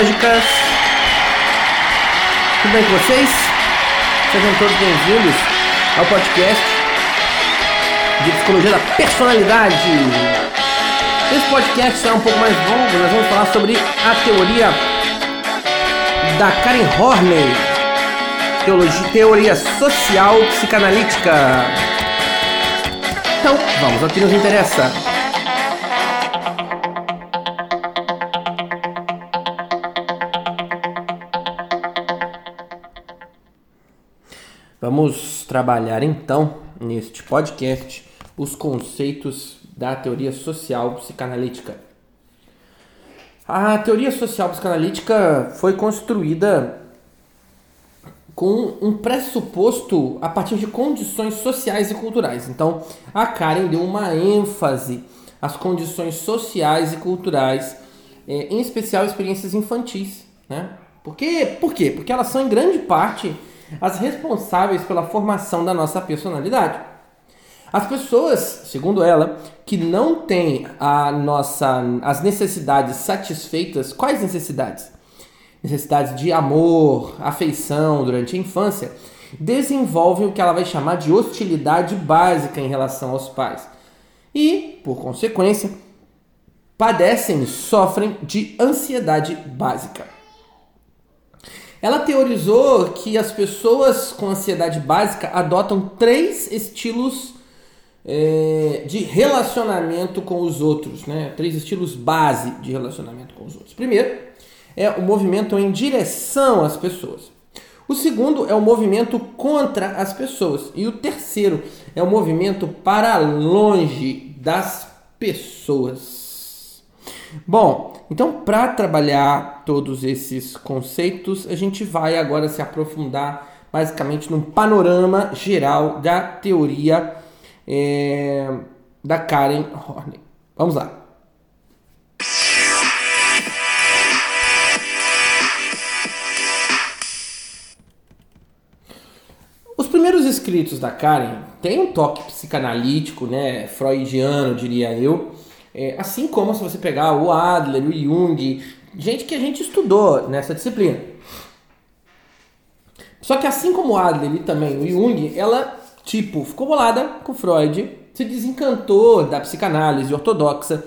Psicológicas! Tudo bem com vocês? Sejam todos bem-vindos ao podcast de Psicologia da Personalidade. Esse podcast será um pouco mais longo, nós vamos falar sobre a teoria da Karen Horney, teologia, teoria social psicanalítica. Então, vamos ao que nos interessa. Vamos trabalhar então neste podcast os conceitos da teoria social psicanalítica. A teoria social psicanalítica foi construída com um pressuposto a partir de condições sociais e culturais. Então, a Karen deu uma ênfase às condições sociais e culturais, é, em especial experiências infantis. Né? Por, quê? Por quê? Porque elas são em grande parte as responsáveis pela formação da nossa personalidade. As pessoas, segundo ela, que não têm a nossa, as necessidades satisfeitas, quais necessidades? Necessidades de amor, afeição durante a infância, desenvolvem o que ela vai chamar de hostilidade básica em relação aos pais. E, por consequência, padecem, sofrem de ansiedade básica. Ela teorizou que as pessoas com ansiedade básica adotam três estilos é, de relacionamento com os outros, né? Três estilos base de relacionamento com os outros. Primeiro é o movimento em direção às pessoas. O segundo é o movimento contra as pessoas. E o terceiro é o movimento para longe das pessoas. Bom, então para trabalhar todos esses conceitos, a gente vai agora se aprofundar basicamente num panorama geral da teoria é, da Karen Horney. Vamos lá. Os primeiros escritos da Karen têm um toque psicanalítico, né, freudiano, diria eu, é, assim como se você pegar o Adler, o Jung, gente que a gente estudou nessa disciplina. Só que assim como o Adler e também o Jung, ela tipo ficou bolada com Freud, se desencantou da psicanálise ortodoxa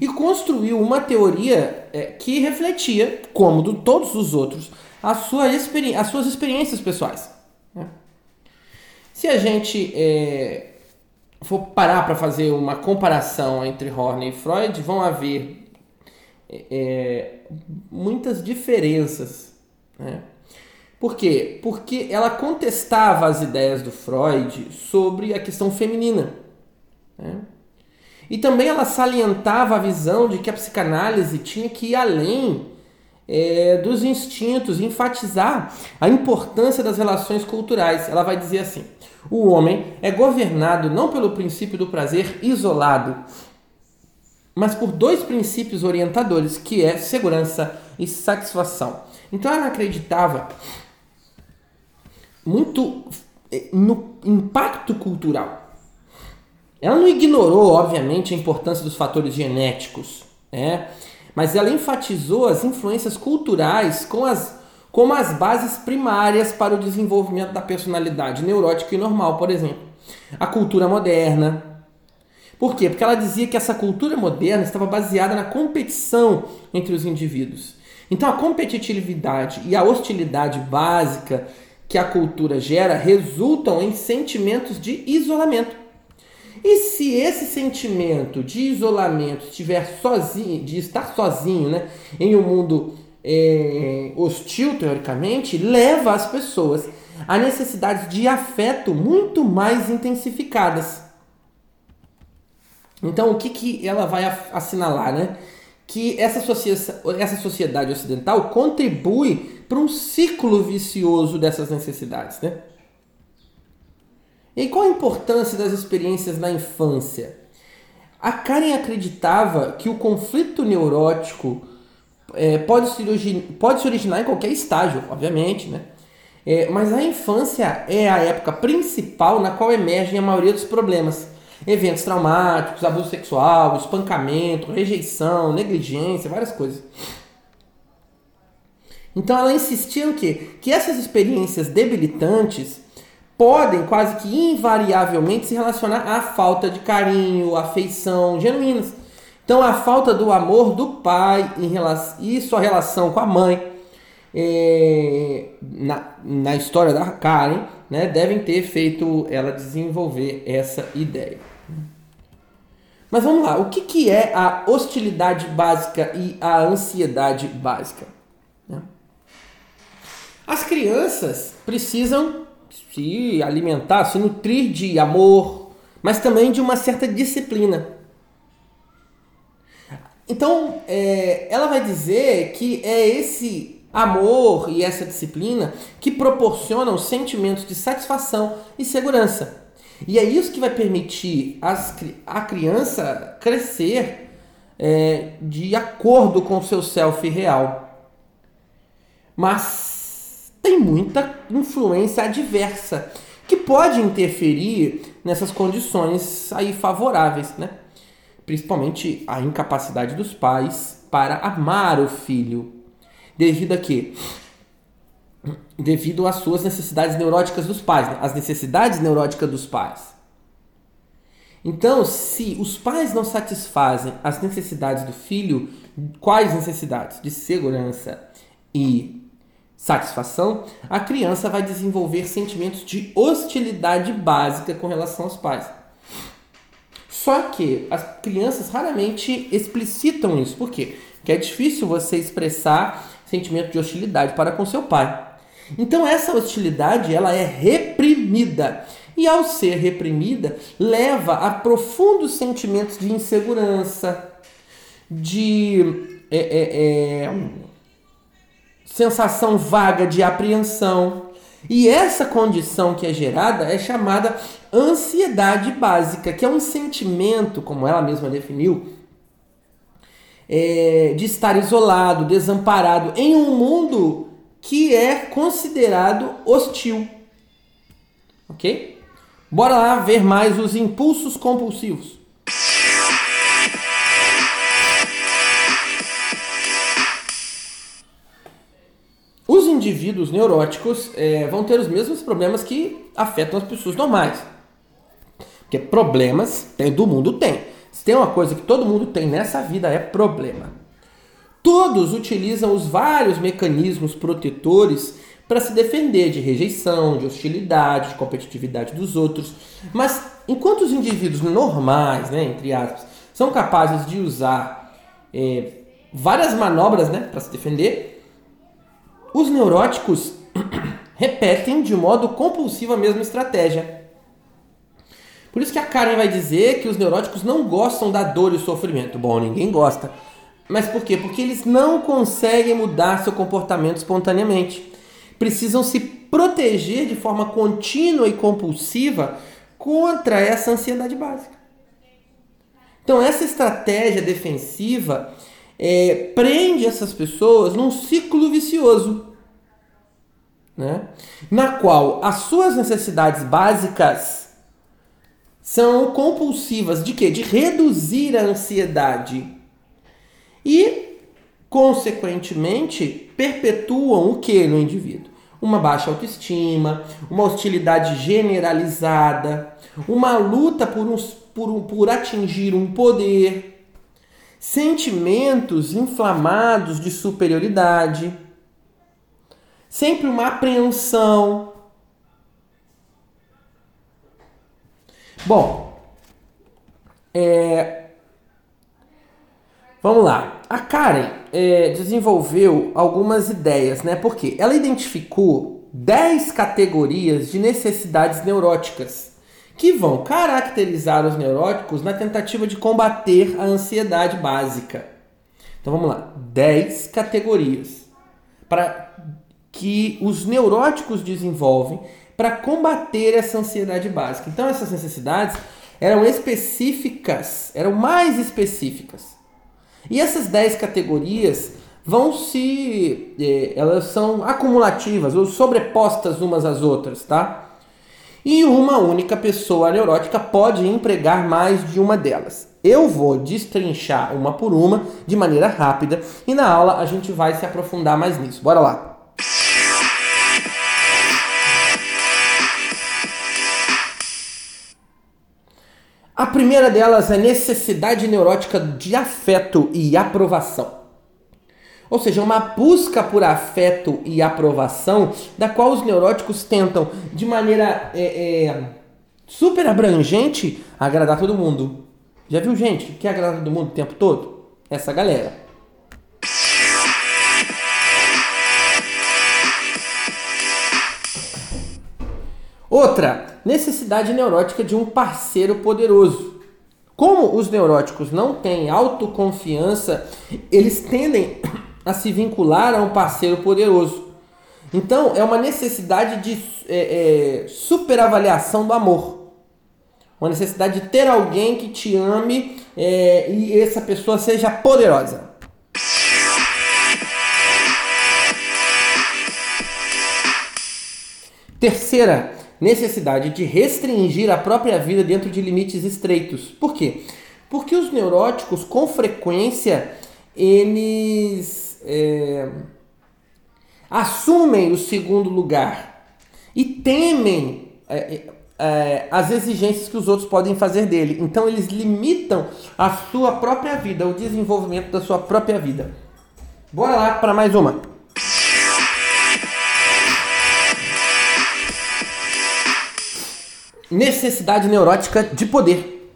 e construiu uma teoria é, que refletia, como de todos os outros, a sua as suas experiências pessoais. Né? Se a gente é, for parar para fazer uma comparação entre Horney e Freud, vão haver é, é, muitas diferenças. Né? Por quê? Porque ela contestava as ideias do Freud sobre a questão feminina. Né? E também ela salientava a visão de que a psicanálise tinha que ir além é, dos instintos, enfatizar a importância das relações culturais. Ela vai dizer assim: o homem é governado não pelo princípio do prazer isolado, mas por dois princípios orientadores, que é segurança e satisfação. Então ela acreditava muito eh, no impacto cultural. Ela não ignorou, obviamente, a importância dos fatores genéticos, né? mas ela enfatizou as influências culturais com as, como as bases primárias para o desenvolvimento da personalidade neurótica e normal, por exemplo. A cultura moderna. Por quê? Porque ela dizia que essa cultura moderna estava baseada na competição entre os indivíduos. Então a competitividade e a hostilidade básica que a cultura gera resultam em sentimentos de isolamento. E se esse sentimento de isolamento estiver sozinho, de estar sozinho, né, em um mundo é, hostil teoricamente, leva as pessoas a necessidades de afeto muito mais intensificadas. Então, o que, que ela vai assinalar, né? Que essa, essa sociedade ocidental contribui para um ciclo vicioso dessas necessidades, né? E qual a importância das experiências na infância? A Karen acreditava que o conflito neurótico é, pode, se pode se originar em qualquer estágio, obviamente, né? É, mas a infância é a época principal na qual emergem a maioria dos problemas. eventos traumáticos, abuso sexual, espancamento, rejeição, negligência, várias coisas. Então ela insistia no quê? Que essas experiências debilitantes podem quase que invariavelmente se relacionar à falta de carinho, afeição genuínas. Então a falta do amor do pai em relação, e sua relação com a mãe é, na, na história da Karen né, devem ter feito ela desenvolver essa ideia. Mas vamos lá, o que, que é a hostilidade básica e a ansiedade básica? Né? As crianças precisam se alimentar, se nutrir de amor, mas também de uma certa disciplina. Então, é, ela vai dizer que é esse amor e essa disciplina que proporcionam sentimentos de satisfação e segurança. E é isso que vai permitir as, a criança crescer é, de acordo com o seu self real. Mas tem muita influência adversa que pode interferir nessas condições aí favoráveis, né? Principalmente a incapacidade dos pais para amar o filho devido a quê? Devido às suas necessidades neuróticas dos pais, né? as necessidades neuróticas dos pais. Então, se os pais não satisfazem as necessidades do filho, quais necessidades? De segurança e satisfação, a criança vai desenvolver sentimentos de hostilidade básica com relação aos pais. Só que as crianças raramente explicitam isso. Por quê? Porque é difícil você expressar sentimento de hostilidade para com seu pai. Então essa hostilidade ela é reprimida e ao ser reprimida leva a profundos sentimentos de insegurança, de é, é, é, sensação vaga de apreensão. E essa condição que é gerada é chamada ansiedade básica, que é um sentimento, como ela mesma definiu, é, de estar isolado, desamparado em um mundo que é considerado hostil. Ok? Bora lá ver mais os impulsos compulsivos. Os indivíduos neuróticos é, vão ter os mesmos problemas que afetam as pessoas normais. Porque problemas tem, do mundo tem. Se tem uma coisa que todo mundo tem nessa vida é problema. Todos utilizam os vários mecanismos protetores para se defender de rejeição, de hostilidade, de competitividade dos outros. Mas enquanto os indivíduos normais, né, entre aspas, são capazes de usar é, várias manobras né, para se defender, os neuróticos repetem de modo compulsivo a mesma estratégia. Por isso que a Karen vai dizer que os neuróticos não gostam da dor e sofrimento. Bom, ninguém gosta. Mas por quê? Porque eles não conseguem mudar seu comportamento espontaneamente. Precisam se proteger de forma contínua e compulsiva contra essa ansiedade básica. Então, essa estratégia defensiva é, prende essas pessoas num ciclo vicioso, né? na qual as suas necessidades básicas são compulsivas de quê? De reduzir a ansiedade. E, consequentemente, perpetuam o que no indivíduo? Uma baixa autoestima, uma hostilidade generalizada, uma luta por, uns, por, por atingir um poder, sentimentos inflamados de superioridade, sempre uma apreensão, Bom, é... vamos lá. A Karen é, desenvolveu algumas ideias, né? Porque ela identificou 10 categorias de necessidades neuróticas que vão caracterizar os neuróticos na tentativa de combater a ansiedade básica. Então vamos lá, 10 categorias para que os neuróticos desenvolvem para combater essa ansiedade básica. Então essas necessidades eram específicas, eram mais específicas. E essas 10 categorias vão se. Eh, elas são acumulativas ou sobrepostas umas às outras, tá? E uma única pessoa neurótica pode empregar mais de uma delas. Eu vou destrinchar uma por uma de maneira rápida e na aula a gente vai se aprofundar mais nisso. Bora lá! A primeira delas é necessidade neurótica de afeto e aprovação. Ou seja, uma busca por afeto e aprovação, da qual os neuróticos tentam, de maneira é, é, super abrangente, agradar todo mundo. Já viu gente que quer agradar todo mundo o tempo todo? Essa galera. Outra, necessidade neurótica de um parceiro poderoso. Como os neuróticos não têm autoconfiança, eles tendem a se vincular a um parceiro poderoso. Então, é uma necessidade de é, é, superavaliação do amor. Uma necessidade de ter alguém que te ame é, e essa pessoa seja poderosa. Terceira, necessidade de restringir a própria vida dentro de limites estreitos. Por quê? Porque os neuróticos, com frequência, eles é, assumem o segundo lugar e temem é, é, é, as exigências que os outros podem fazer dele. Então eles limitam a sua própria vida, o desenvolvimento da sua própria vida. Bora lá para mais uma. Necessidade neurótica de poder.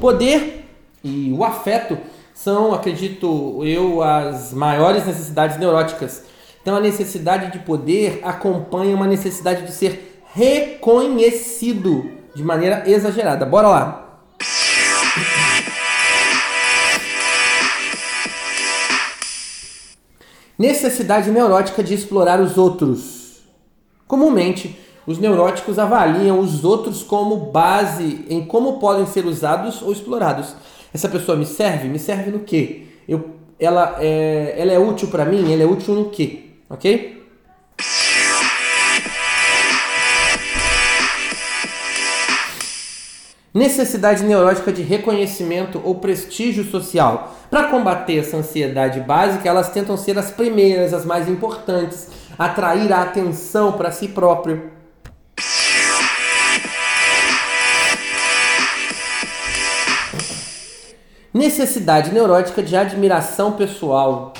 Poder e o afeto são, acredito eu, as maiores necessidades neuróticas. Então, a necessidade de poder acompanha uma necessidade de ser reconhecido de maneira exagerada. Bora lá. Necessidade neurótica de explorar os outros. Comumente, os neuróticos avaliam os outros como base em como podem ser usados ou explorados. Essa pessoa me serve? Me serve no quê? Eu, ela, é, ela é útil para mim? Ela é útil no quê? Ok? Necessidade neurótica de reconhecimento ou prestígio social. Para combater essa ansiedade básica, elas tentam ser as primeiras, as mais importantes, atrair a atenção para si próprio. Necessidade neurótica de admiração pessoal.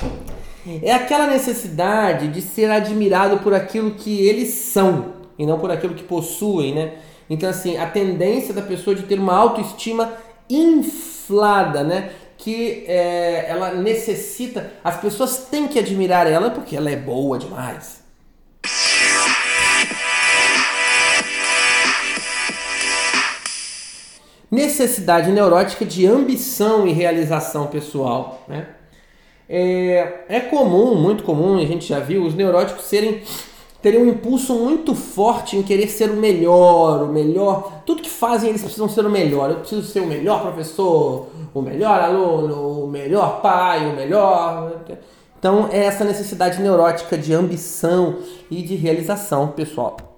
É aquela necessidade de ser admirado por aquilo que eles são e não por aquilo que possuem, né? Então, assim, a tendência da pessoa de ter uma autoestima inflada, né? Que é, ela necessita, as pessoas têm que admirar ela porque ela é boa demais. Necessidade neurótica de ambição e realização pessoal. Né? É, é comum, muito comum, a gente já viu, os neuróticos serem terem um impulso muito forte em querer ser o melhor, o melhor. Tudo que fazem eles precisam ser o melhor. Eu preciso ser o melhor professor, o melhor aluno, o melhor pai, o melhor. Então é essa necessidade neurótica de ambição e de realização pessoal.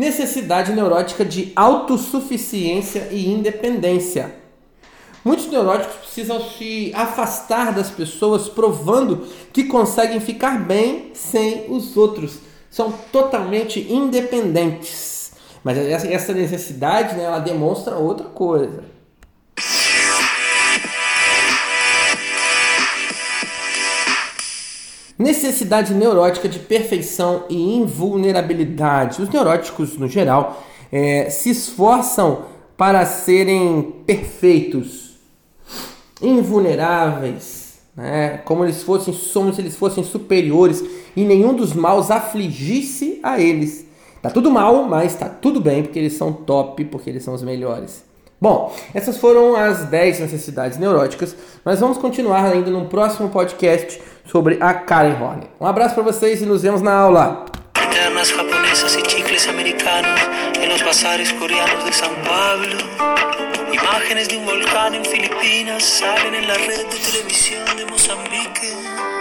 Necessidade neurótica de autossuficiência e independência. Muitos neuróticos precisam se afastar das pessoas, provando que conseguem ficar bem sem os outros. São totalmente independentes. Mas essa necessidade né, ela demonstra outra coisa. Necessidade neurótica de perfeição e invulnerabilidade. Os neuróticos, no geral, é, se esforçam para serem perfeitos, invulneráveis, né? como eles fossem, como se eles fossem superiores e nenhum dos maus afligisse a eles. Tá tudo mal, mas tá tudo bem porque eles são top, porque eles são os melhores. Bom, essas foram as 10 necessidades neuróticas. Nós vamos continuar ainda no próximo podcast sobre a Karen Horn. Um abraço para vocês e nos vemos na aula. Japonesas chicles americanos em los bazares coreanos de. Imágenes de un volcán en Filipinas salen en la red de televisión de Mozambique.